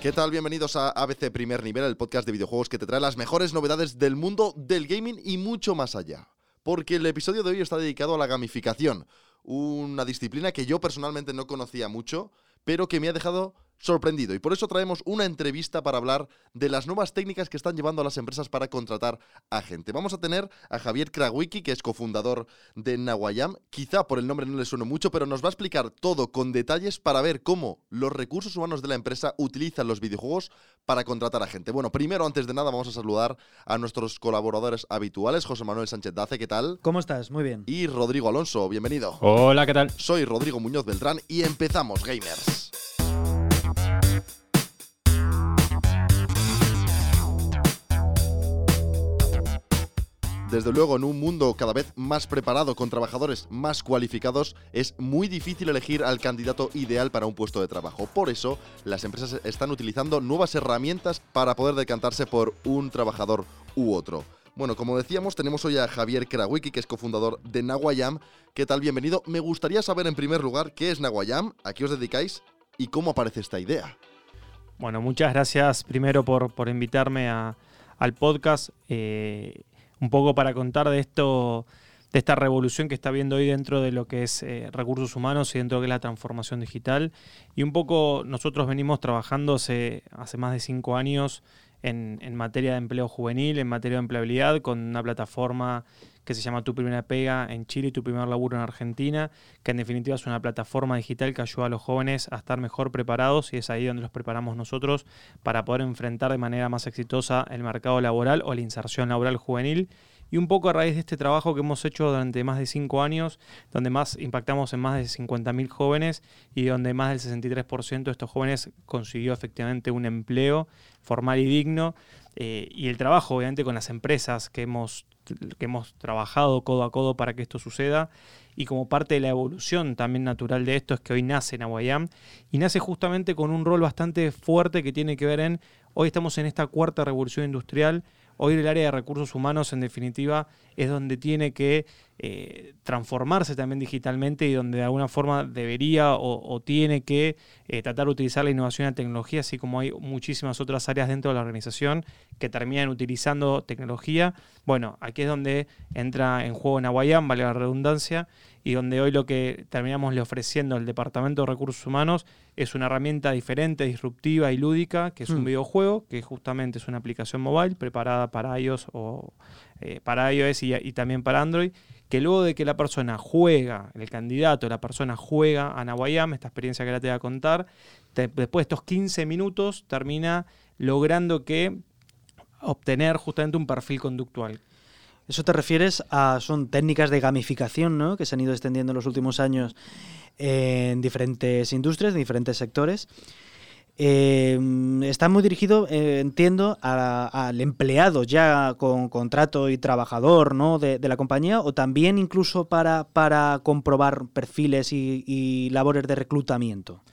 ¿Qué tal? Bienvenidos a ABC Primer Nivel, el podcast de videojuegos que te trae las mejores novedades del mundo del gaming y mucho más allá. Porque el episodio de hoy está dedicado a la gamificación, una disciplina que yo personalmente no conocía mucho, pero que me ha dejado sorprendido. Y por eso traemos una entrevista para hablar de las nuevas técnicas que están llevando a las empresas para contratar a gente. Vamos a tener a Javier Krawicki, que es cofundador de Nawayam. Quizá por el nombre no le suene mucho, pero nos va a explicar todo con detalles para ver cómo los recursos humanos de la empresa utilizan los videojuegos para contratar a gente. Bueno, primero, antes de nada, vamos a saludar a nuestros colaboradores habituales. José Manuel Sánchez Dace, ¿qué tal? ¿Cómo estás? Muy bien. Y Rodrigo Alonso, bienvenido. Hola, ¿qué tal? Soy Rodrigo Muñoz Beltrán y empezamos, gamers. Desde luego, en un mundo cada vez más preparado, con trabajadores más cualificados, es muy difícil elegir al candidato ideal para un puesto de trabajo. Por eso, las empresas están utilizando nuevas herramientas para poder decantarse por un trabajador u otro. Bueno, como decíamos, tenemos hoy a Javier Krawicki, que es cofundador de Nawayam. ¿Qué tal? Bienvenido. Me gustaría saber en primer lugar qué es Nawayam, a qué os dedicáis y cómo aparece esta idea. Bueno, muchas gracias primero por, por invitarme al podcast. Eh, un poco para contar de esto, de esta revolución que está viendo hoy dentro de lo que es eh, recursos humanos y dentro de lo que es la transformación digital. Y un poco nosotros venimos trabajando hace, hace más de cinco años en, en, materia de empleo juvenil, en materia de empleabilidad, con una plataforma que se llama Tu Primera Pega en Chile y Tu Primer Laburo en Argentina, que en definitiva es una plataforma digital que ayuda a los jóvenes a estar mejor preparados y es ahí donde los preparamos nosotros para poder enfrentar de manera más exitosa el mercado laboral o la inserción laboral juvenil y un poco a raíz de este trabajo que hemos hecho durante más de cinco años, donde más impactamos en más de 50.000 jóvenes y donde más del 63% de estos jóvenes consiguió efectivamente un empleo formal y digno. Eh, y el trabajo, obviamente, con las empresas que hemos que hemos trabajado codo a codo para que esto suceda. Y como parte de la evolución también natural de esto es que hoy nace Nawayam y nace justamente con un rol bastante fuerte que tiene que ver en, hoy estamos en esta cuarta revolución industrial, Hoy el área de recursos humanos, en definitiva, es donde tiene que eh, transformarse también digitalmente y donde de alguna forma debería o, tiene que eh, tratar de utilizar la innovación y la tecnología, así como hay muchísimas otras áreas dentro de la organización que terminan utilizando tecnología. Bueno, aquí es donde entra en juego Nahuayán, vale la redundancia, y donde hoy lo que terminamos le ofreciendo al Departamento de Recursos Humanos es una herramienta diferente, disruptiva y lúdica, que es un mm. videojuego, que justamente es una aplicación mobile preparada para iOS o eh, para iOS y, también para Android, que luego de que la persona juega, el candidato, la persona juega a Nawayam, esta experiencia que ahora te voy a contar, después de estos 15 minutos termina logrando que obtener justamente un perfil conductual. Eso te refieres a, son técnicas de gamificación, ¿no? Que se han ido extendiendo en los últimos años en diferentes industrias, en diferentes sectores. Eh, está muy dirigido, eh, entiendo, al empleado ya con contrato y trabajador ¿no? de, la compañía o también incluso para, para comprobar perfiles y, labores de reclutamiento.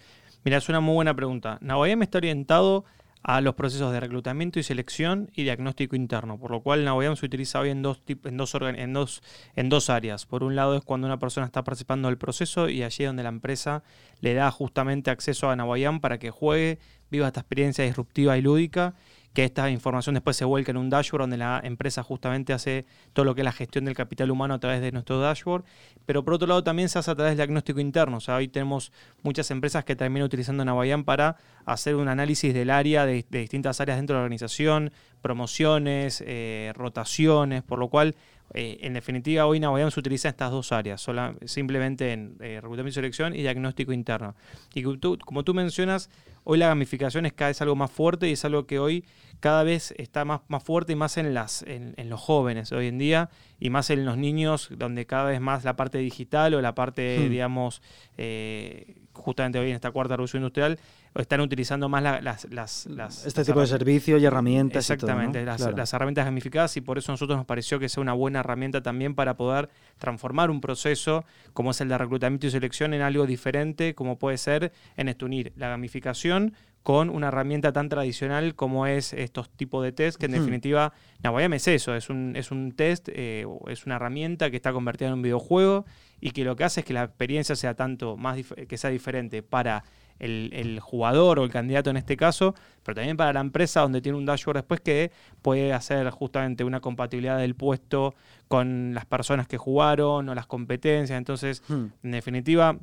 Mira, es una muy buena pregunta. me está orientado a los procesos de reclutamiento y selección y diagnóstico interno, por lo cual Nagoyam se utiliza hoy en dos, en, dos en, dos, en dos áreas. Por un lado es cuando una persona está participando del proceso y allí es donde la empresa le da justamente acceso a Nagoyam para que juegue, viva esta experiencia disruptiva y lúdica que esta información después se vuelca en un dashboard donde la empresa justamente hace todo lo que es la gestión del capital humano a través de nuestro dashboard, pero por otro lado también se hace a través del diagnóstico interno, o sea, hoy tenemos muchas empresas que terminan utilizando Navayan para hacer un análisis del área, de, distintas áreas dentro de la organización, promociones, eh, rotaciones, por lo cual eh, en definitiva, hoy Navayan se utiliza en estas dos áreas, simplemente en eh, reclutamiento y selección y diagnóstico interno. Y como tú, como tú mencionas, hoy la gamificación es cada vez algo más fuerte y es algo que hoy cada vez está más, más fuerte y más en, las, en, los jóvenes hoy en día y más en los niños, donde cada vez más la parte digital o la parte, hmm. digamos, eh, justamente hoy en esta cuarta revolución industrial, están utilizando más las, las, Este tipo de servicios y herramientas. Exactamente, las, herramientas gamificadas y por eso a nosotros nos pareció que sea una buena herramienta también para poder transformar un proceso como es el de reclutamiento y selección en algo diferente, como puede ser en esto unir la gamificación con una herramienta tan tradicional como es estos tipos de test, que en definitiva, Nahuayam es eso, es un, es un test, eh, es una herramienta que está convertida en un videojuego y que lo que hace es que la experiencia sea tanto más que sea diferente para el, jugador o el candidato en este caso, pero también para la empresa donde tiene un dashboard después que puede hacer justamente una compatibilidad del puesto con las personas que jugaron o las competencias. Entonces, hmm. en definitiva,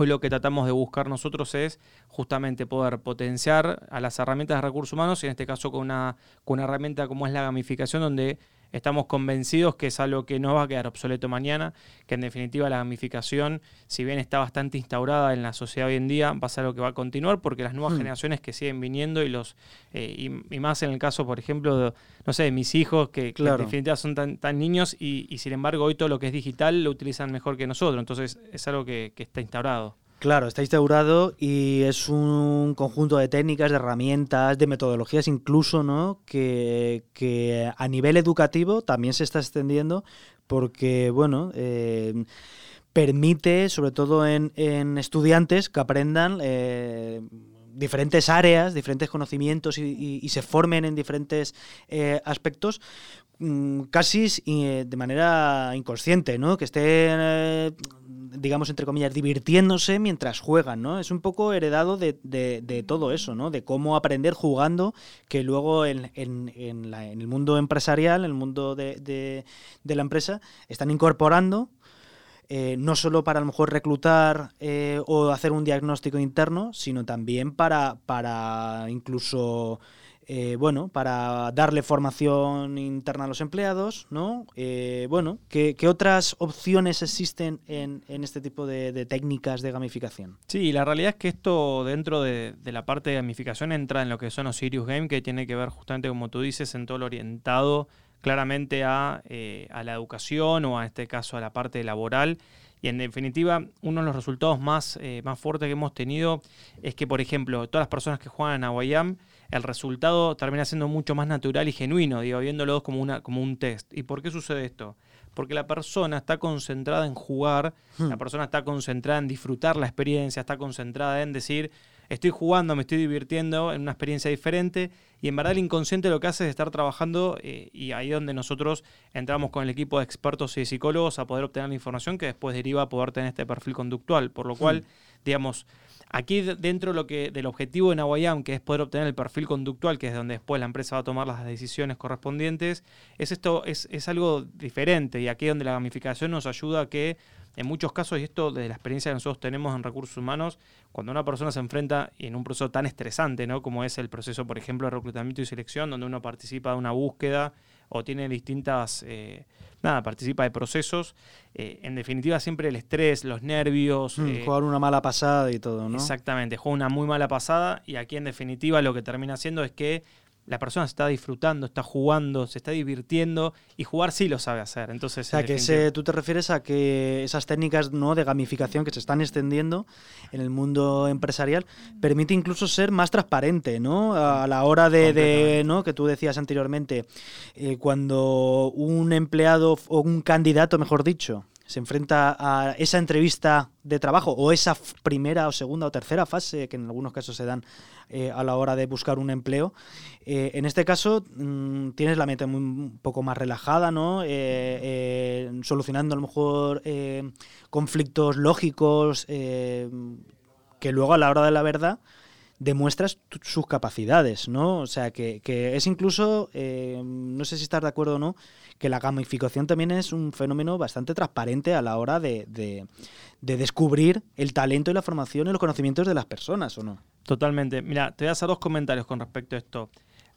Hoy lo que tratamos de buscar nosotros es justamente poder potenciar a las herramientas de recursos humanos, y en este caso con una, con una herramienta como es la gamificación, donde estamos convencidos que es algo que no va a quedar obsoleto mañana, que en definitiva la gamificación, si bien está bastante instaurada en la sociedad hoy en día, va a ser algo que va a continuar porque las nuevas hmm. generaciones que siguen viniendo y los eh, y, más en el caso, por ejemplo, de, no sé, de mis hijos que, en definitiva son tan, niños y, sin embargo hoy todo lo que es digital lo utilizan mejor que nosotros, entonces es algo que está instaurado. Claro, está instaurado y es un conjunto de técnicas, de herramientas, de metodologías incluso, ¿no? Que, a nivel educativo también se está extendiendo porque, bueno, eh, permite, sobre todo en, estudiantes, que aprendan eh, diferentes áreas, diferentes conocimientos y, se formen en diferentes eh, aspectos mm, casi de manera inconsciente, ¿no? Que estén digamos, entre comillas, divirtiéndose mientras juegan, ¿no? Es un poco heredado de, todo eso, ¿no? De cómo aprender jugando, que luego en, el mundo empresarial, en el mundo de, la empresa, están incorporando eh, no solo para a lo mejor reclutar eh, o hacer un diagnóstico interno, sino también para, para incluso eh, bueno, para darle formación interna a los empleados, ¿no? Eh, bueno, ¿qué, otras opciones existen en, este tipo de, técnicas de gamificación? Sí, la realidad es que esto dentro de, la parte de gamificación entra en lo que son los Serious Games, que tiene que ver justamente, como tú dices, en todo lo orientado claramente a, eh, la educación o a este caso a la parte laboral. Y en definitiva, uno de los resultados más, más fuertes que hemos tenido es que, por ejemplo, todas las personas que juegan a Guayam el resultado termina siendo mucho más natural y genuino, digo, viéndolo como, una, como un test. ¿Y por qué sucede esto? Porque la persona está concentrada en jugar, la hmm. persona está concentrada en disfrutar la experiencia, está concentrada en decir, estoy jugando, me estoy divirtiendo en una experiencia diferente y en verdad el inconsciente lo que hace es estar trabajando eh, y ahí donde nosotros entramos con el equipo de expertos y psicólogos a poder obtener la información que después deriva a poder tener este perfil conductual, por lo cual. Digamos, Aquí dentro lo que, del objetivo de Nahuayam, que es poder obtener el perfil conductual, que es donde después la empresa va a tomar las decisiones correspondientes, es esto, es, es algo diferente y aquí es donde la gamificación nos ayuda a que en muchos casos, y esto desde la experiencia que nosotros tenemos en recursos humanos, cuando una persona se enfrenta en un proceso tan estresante, ¿no? como es el proceso, por ejemplo, de reclutamiento y selección, donde uno participa de una búsqueda o tiene distintas, eh, nada, participa de procesos. Eh, en definitiva, siempre el estrés, los nervios. Mm, eh, jugar una mala pasada y todo, ¿no? Exactamente, juega una muy mala pasada y aquí en definitiva lo que termina haciendo es que la persona se está disfrutando, está jugando, se está divirtiendo y jugar sí lo sabe hacer. Entonces, o sea, que tú te refieres a que esas técnicas ¿no? de gamificación que se están extendiendo en el mundo empresarial permite incluso ser más transparente, ¿no? A la hora de, ¿no? que tú decías anteriormente, eh, cuando un empleado o un candidato, mejor dicho, se enfrenta a esa entrevista de trabajo o esa primera o segunda o tercera fase que en algunos casos se dan eh, a la hora de buscar un empleo. Eh, en este caso mm, tienes la mente un poco más relajada, ¿no? Eh, solucionando a lo mejor conflictos lógicos que luego a la hora de la verdad demuestras sus capacidades, ¿no? O sea, que, es incluso, no sé si estás de acuerdo o no, que la gamificación también es un fenómeno bastante transparente a la hora de, de, descubrir el talento y la formación y los conocimientos de las personas, ¿o no? Totalmente. Mira, te voy a hacer dos comentarios con respecto a esto.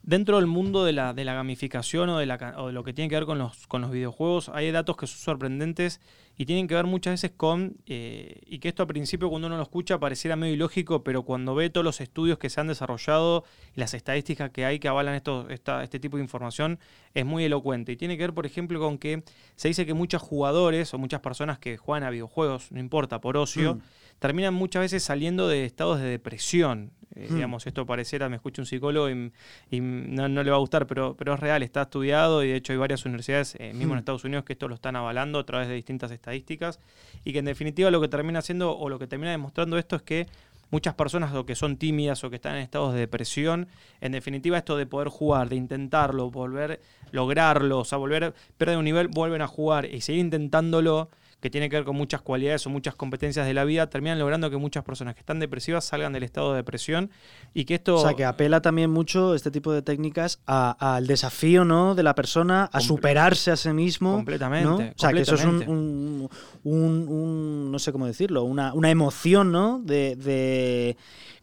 Dentro del mundo de la, de la gamificación o de, la, o de lo que tiene que ver con los, con los videojuegos, hay datos que son sorprendentes y tienen que ver muchas veces con, eh, y que esto al principio cuando uno lo escucha pareciera medio ilógico, pero cuando ve todos los estudios que se han desarrollado y las estadísticas que hay que avalan esto, este tipo de información, es muy elocuente. Y tiene que ver, por ejemplo, con que se dice que muchos jugadores o muchas personas que juegan a videojuegos, no importa, por ocio, mm. terminan muchas veces saliendo de estados de depresión. Eh, mm. Digamos, esto pareciera, me escucha un psicólogo y, no, le va a gustar, pero, pero es real, está estudiado y de hecho hay varias universidades, eh, mismo en mm. Estados Unidos, que esto lo están avalando a través de distintas estadísticas estadísticas y que en definitiva lo que termina haciendo o lo que termina demostrando esto es que muchas personas o que son tímidas o que están en estados de depresión, en definitiva esto de poder jugar, de intentarlo, volver, lograrlo, o sea, volver, perder un nivel, vuelven a jugar y seguir intentándolo, que tiene que ver con muchas cualidades o muchas competencias de la vida, terminan logrando que muchas personas que están depresivas salgan del estado de depresión y que esto... O sea, que apela también mucho este tipo de técnicas al desafío ¿no? de la persona, a superarse a sí mismo. Completamente. O sea, que eso es un, no sé cómo decirlo, una, emoción ¿no? de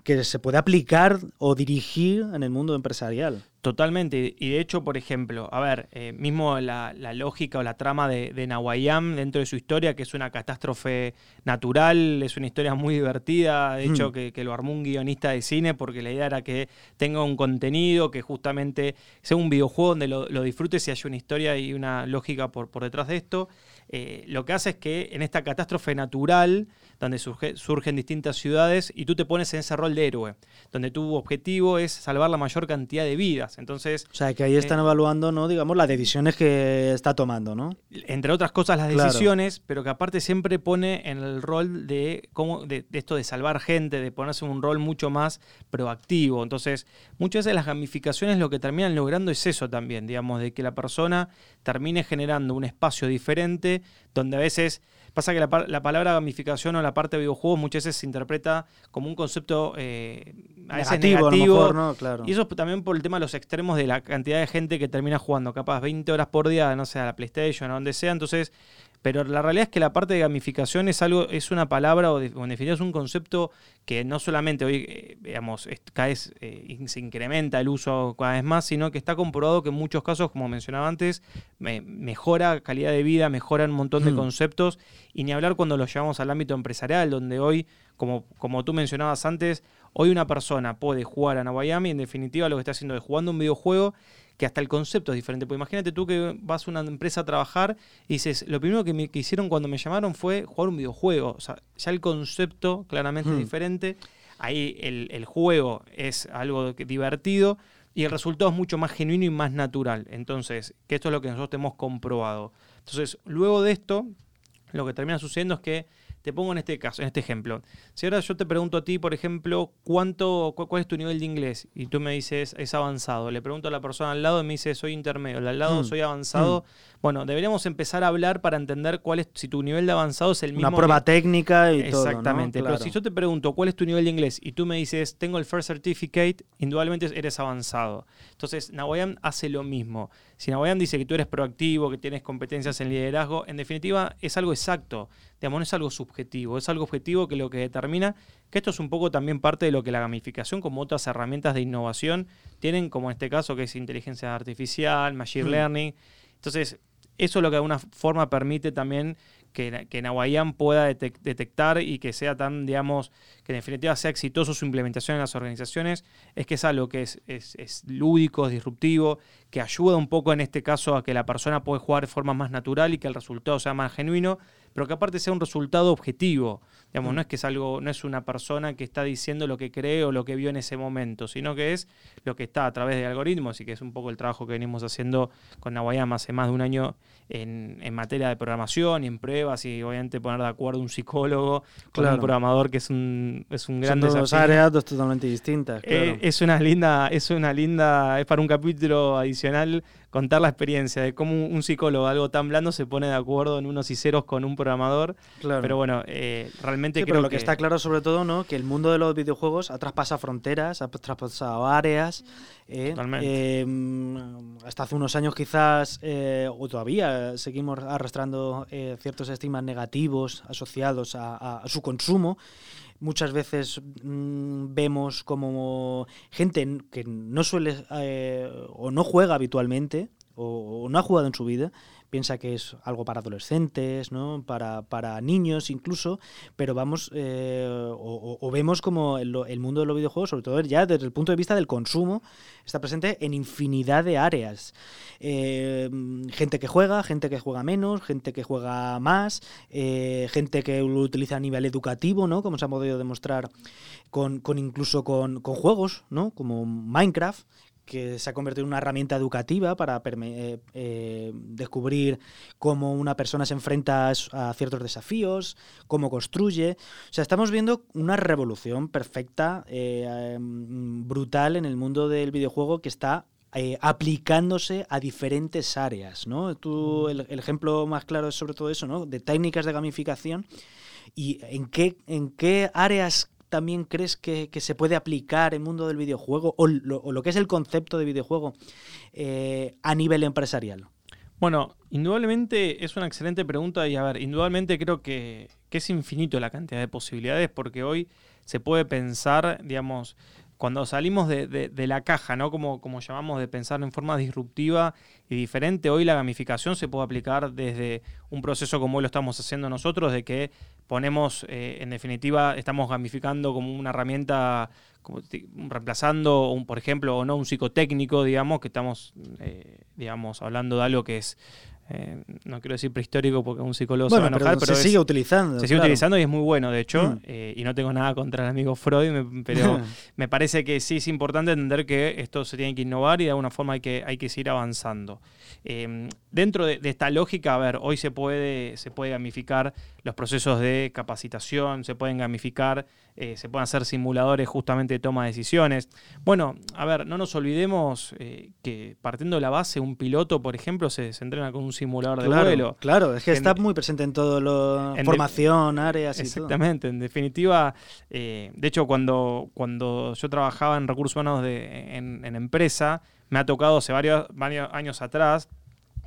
que se puede aplicar o dirigir en el mundo empresarial. Totalmente. Y de hecho, por ejemplo, a ver, eh, mismo la, lógica o la trama de, de Nahuayam dentro de su historia, que es una catástrofe natural, es una historia muy divertida, de hecho, mm. que, lo armó un guionista de cine, porque la idea era que tenga un contenido, que justamente sea un videojuego donde lo, lo disfrutes y haya una historia y una lógica por, por detrás de esto. Eh, lo que hace es que en esta catástrofe natural, donde surgen distintas ciudades, y tú te pones en ese rol de héroe, donde tu objetivo es salvar la mayor cantidad de vidas. Entonces, o sea, que ahí están eh, evaluando, ¿no? digamos, las decisiones que está tomando, ¿no? Entre otras cosas, las decisiones, pero que aparte siempre pone en el rol de, cómo, de, esto de salvar gente, de ponerse en un rol mucho más proactivo. Entonces, muchas veces las gamificaciones lo que terminan logrando es eso también, digamos, de que la persona termine generando un espacio diferente donde a veces pasa que la, palabra gamificación o la parte de videojuegos muchas veces se interpreta como un concepto eh, negativo. Y eso también por el tema de los extremos de la cantidad de gente que termina jugando capaz 20 horas por día, no sé, a la PlayStation o donde sea. Entonces pero la realidad es que la parte de gamificación es algo, es una palabra o, en definitiva es un concepto que no solamente hoy, eh, digamos, cada vez eh, se incrementa el uso cada vez más, sino que está comprobado que en muchos casos, como mencionaba antes, mejora calidad de vida, mejora un montón de mm. conceptos, y ni hablar cuando lo llevamos al ámbito empresarial, donde hoy, como, como tú mencionabas antes, hoy una persona puede jugar a Nahuayami en definitiva lo que está haciendo es jugando un videojuego que hasta el concepto es diferente. Pues imagínate tú que vas a una empresa a trabajar y dices, lo primero que me hicieron cuando me llamaron fue jugar un videojuego. O sea, ya el concepto claramente es hmm. diferente. Ahí el, juego es algo divertido y el resultado es mucho más genuino y más natural. Entonces, que esto es lo que nosotros hemos comprobado. Entonces, luego de esto, lo que termina sucediendo es que te pongo en este caso, en este ejemplo. Si ahora yo te pregunto a ti, por ejemplo, ¿cuánto, cuál es tu nivel de inglés? Y tú me dices, es avanzado. Le pregunto a la persona al lado y me dice, soy intermedio. al lado, mm. soy avanzado. Mm. Bueno, deberíamos empezar a hablar para entender cuál es, si tu nivel de avanzado es el mismo. Una prueba técnica y todo. Exactamente. Pero si yo te pregunto, ¿cuál es tu nivel de inglés? Y tú me dices, tengo el First Certificate, indudablemente eres avanzado. Entonces, Nawayan hace lo mismo. Si Nawayan dice que tú eres proactivo, que tienes competencias en liderazgo, en definitiva es algo exacto digamos, no es algo subjetivo, es algo objetivo que lo que determina, que esto es un poco también parte de lo que la gamificación, como otras herramientas de innovación, tienen, como en este caso, que es inteligencia artificial, machine mm. learning. Entonces, eso es lo que de alguna forma permite también que, que Nahuayán pueda detectar y que sea tan, digamos, que en definitiva sea exitoso su implementación en las organizaciones, es que es algo que es, es, lúdico, es disruptivo, que ayuda un poco en este caso a que la persona pueda jugar de forma más natural y que el resultado sea más genuino, pero que aparte sea un resultado objetivo. Digamos, mm. no es que es algo, no es una persona que está diciendo lo que cree o lo que vio en ese momento, sino que es lo que está a través de algoritmos y que es un poco el trabajo que venimos haciendo con Nawayama hace más de un año en, materia de programación y en pruebas y obviamente poner de acuerdo un psicólogo con un programador que es un, es un gran Son dos áreas totalmente distintas. Eh, es una linda, es una linda, es para un capítulo adicional contar la experiencia de cómo un psicólogo, algo tan blando, se pone de acuerdo en unos y ceros con un programador. Pero bueno, eh, realmente creo pero lo que, está claro sobre todo, ¿no? Que el mundo de los videojuegos ha traspasado fronteras, ha traspasado áreas. Eh, em, hasta hace unos años quizás, eh, o todavía, seguimos arrastrando ciertos estigmas negativos asociados a su consumo muchas veces mm, vemos como gente que no suele eh, o no juega habitualmente o, no ha jugado en su vida, piensa que es algo para adolescentes, ¿no? para, para niños incluso, pero vamos, eh, o, o, vemos como el, mundo de los videojuegos, sobre todo ya desde el punto de vista del consumo, está presente en infinidad de áreas. Eh, gente que juega, gente que juega menos, gente que juega más, eh, gente que lo utiliza a nivel educativo, ¿no? como se ha podido demostrar con, con incluso con, con juegos, ¿no? como Minecraft, que se ha convertido en una herramienta educativa para eh, eh, descubrir cómo una persona se enfrenta a ciertos desafíos, cómo construye. O sea, estamos viendo una revolución perfecta, eh, em, brutal en el mundo del videojuego que está eh, aplicándose a diferentes áreas. ¿no? Tú, el, el, ejemplo más claro es sobre todo eso, ¿no? de técnicas de gamificación. ¿Y en qué, en qué áreas también crees que, que, se puede aplicar el mundo del videojuego o lo, lo que es el concepto de videojuego eh, a nivel empresarial? Bueno, indudablemente es una excelente pregunta y a ver, indudablemente creo que, que es infinito la cantidad de posibilidades porque hoy se puede pensar, digamos, cuando salimos de, de, de, la caja, ¿no? Como, como llamamos de pensar en forma disruptiva y diferente, hoy la gamificación se puede aplicar desde un proceso como hoy lo estamos haciendo nosotros, de que ponemos, eh, en definitiva, estamos gamificando como una herramienta, como, reemplazando, un, por ejemplo, o no un psicotécnico, digamos, que estamos, eh, digamos, hablando de algo que es eh, no quiero decir prehistórico porque un psicólogo bueno, se va a enojar, pero, pero se es, sigue utilizando. Se sigue claro. utilizando y es muy bueno, de hecho, Mm. y no tengo nada contra el amigo Freud, me- pero me parece que sí es importante entender que esto se tiene que innovar y de alguna forma hay que, hay que seguir avanzando. Dentro de, de esta lógica, a ver, hoy se puede, se puede gamificar los procesos de capacitación, se pueden gamificar, eh, se pueden hacer simuladores justamente de toma de decisiones. Bueno, a ver, no nos olvidemos eh, que partiendo de la base, un piloto, por ejemplo, se, se entrena con un simulador de Claro, vuelo. claro, es que En- está muy presente en todo lo en de- formación, áreas y todo. Exactamente, en definitiva, eh, de hecho cuando, cuando yo trabajaba en recursos humanos de, en, en empresa, me ha tocado hace varios, varios años atrás,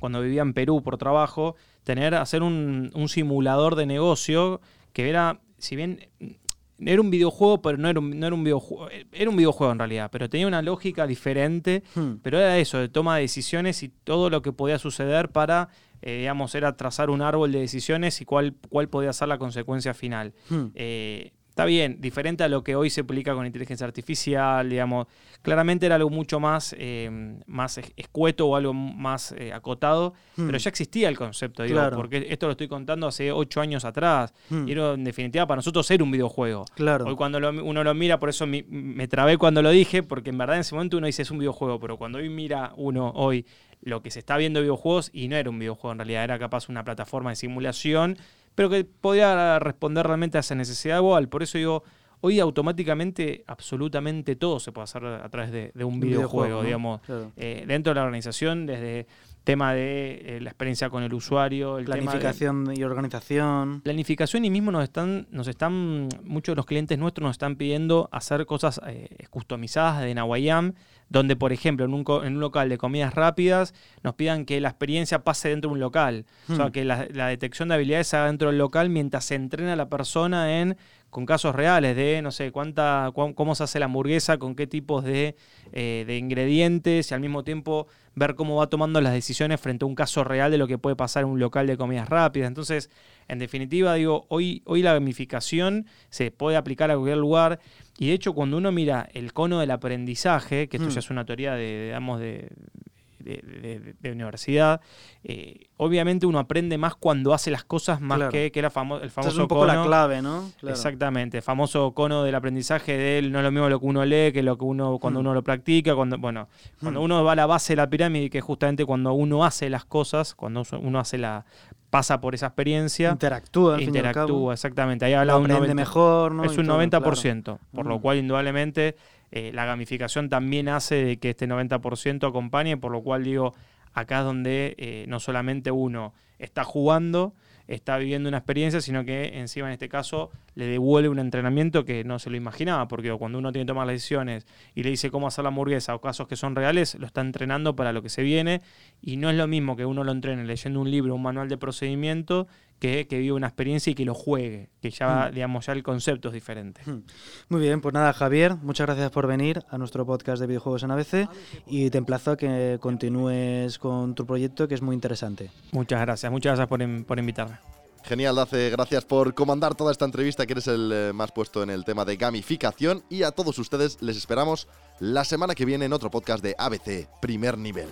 cuando vivía en Perú por trabajo, tener, hacer un, un simulador de negocio que era, si bien era un videojuego, pero no era un, no era un videojuego, era un videojuego en realidad, pero tenía una lógica diferente Hmm. pero era eso, de toma de decisiones y todo lo que podía suceder para, eh, digamos, era trazar un árbol de decisiones y cuál, cuál podía ser la consecuencia final. Hmm. Eh, está bien, diferente a lo que hoy se publica con inteligencia artificial, digamos, claramente era algo mucho más, eh, más es- escueto o algo más eh, acotado, Hmm. pero ya existía el concepto, digo, Claro. porque esto lo estoy contando hace ocho años atrás, Hmm. y era, en definitiva para nosotros era un videojuego. Claro. Hoy cuando lo- uno lo mira, por eso mi- me trabé cuando lo dije, porque en verdad en ese momento uno dice es un videojuego, pero cuando hoy mira uno hoy lo que se está viendo de videojuegos, y no era un videojuego en realidad, era capaz una plataforma de simulación, pero que podía responder realmente a esa necesidad igual. Por eso digo, hoy automáticamente absolutamente todo se puede hacer a través de, de un Un videojuego, ¿no? digamos. Claro. Eh, dentro de la organización, desde tema de eh, la experiencia con el usuario, el tema de- Planificación y organización. planificación y mismo nos están, nos están, muchos de los clientes nuestros nos están pidiendo hacer cosas eh, customizadas de Nawayam, donde por ejemplo en un, en un local de comidas rápidas nos pidan que la experiencia pase dentro de un local, o sea Hmm. que la, la detección de habilidades se haga dentro del local mientras se entrena a la persona en con casos reales de, no sé, cuánta, cuán- cómo se hace la hamburguesa, con qué tipos de, eh, de ingredientes y al mismo tiempo ver cómo va tomando las decisiones frente a un caso real de lo que puede pasar en un local de comidas rápidas. Entonces, en definitiva, digo, hoy, hoy la gamificación se puede aplicar a cualquier lugar y de hecho cuando uno mira el cono del aprendizaje, que esto Hmm. ya es una teoría de, digamos, de, de, de- de universidad, eh, obviamente uno aprende más cuando hace las cosas más Claro. que, que era famo- el Esa famoso es un poco la clave, ¿no? Claro. Exactamente, el famoso cono del aprendizaje de él, no es lo mismo lo que uno lee que lo que uno cuando Mm. uno lo practica, cuando bueno, cuando Mm. uno va a la base de la pirámide, que es justamente cuando uno hace las cosas, cuando uno hace la pasa por esa experiencia, Interactúa, al fin y al interactúa, cabo. exactamente. Ahí Lo habla un aprende 90 mejor, ¿no? es un todo, 90%, por lo Mm. cual indudablemente eh, la gamificación también hace de que este 90% acompañe, por lo cual digo, acá es donde eh, no solamente uno está jugando, está viviendo una experiencia, sino que encima en este caso le devuelve un entrenamiento que no se lo imaginaba, porque cuando uno tiene que tomar las decisiones y le dice cómo hacer la hamburguesa o casos que son reales, lo está entrenando para lo que se viene y no es lo mismo que uno lo entrene leyendo un libro, un manual de procedimiento, que, que viva una experiencia y que lo juegue, que ya, Mm. digamos, ya el concepto es diferente. Muy bien, pues nada, Javier, muchas gracias por venir a nuestro podcast de videojuegos en ABC y te emplazo a que continúes con tu proyecto que es muy interesante. Muchas gracias, muchas gracias por, por invitarme. Genial, Dace, gracias por comandar toda esta entrevista, que eres el eh, más puesto en el tema de gamificación. Y a todos ustedes les esperamos la semana que viene en otro podcast de ABC Primer Nivel.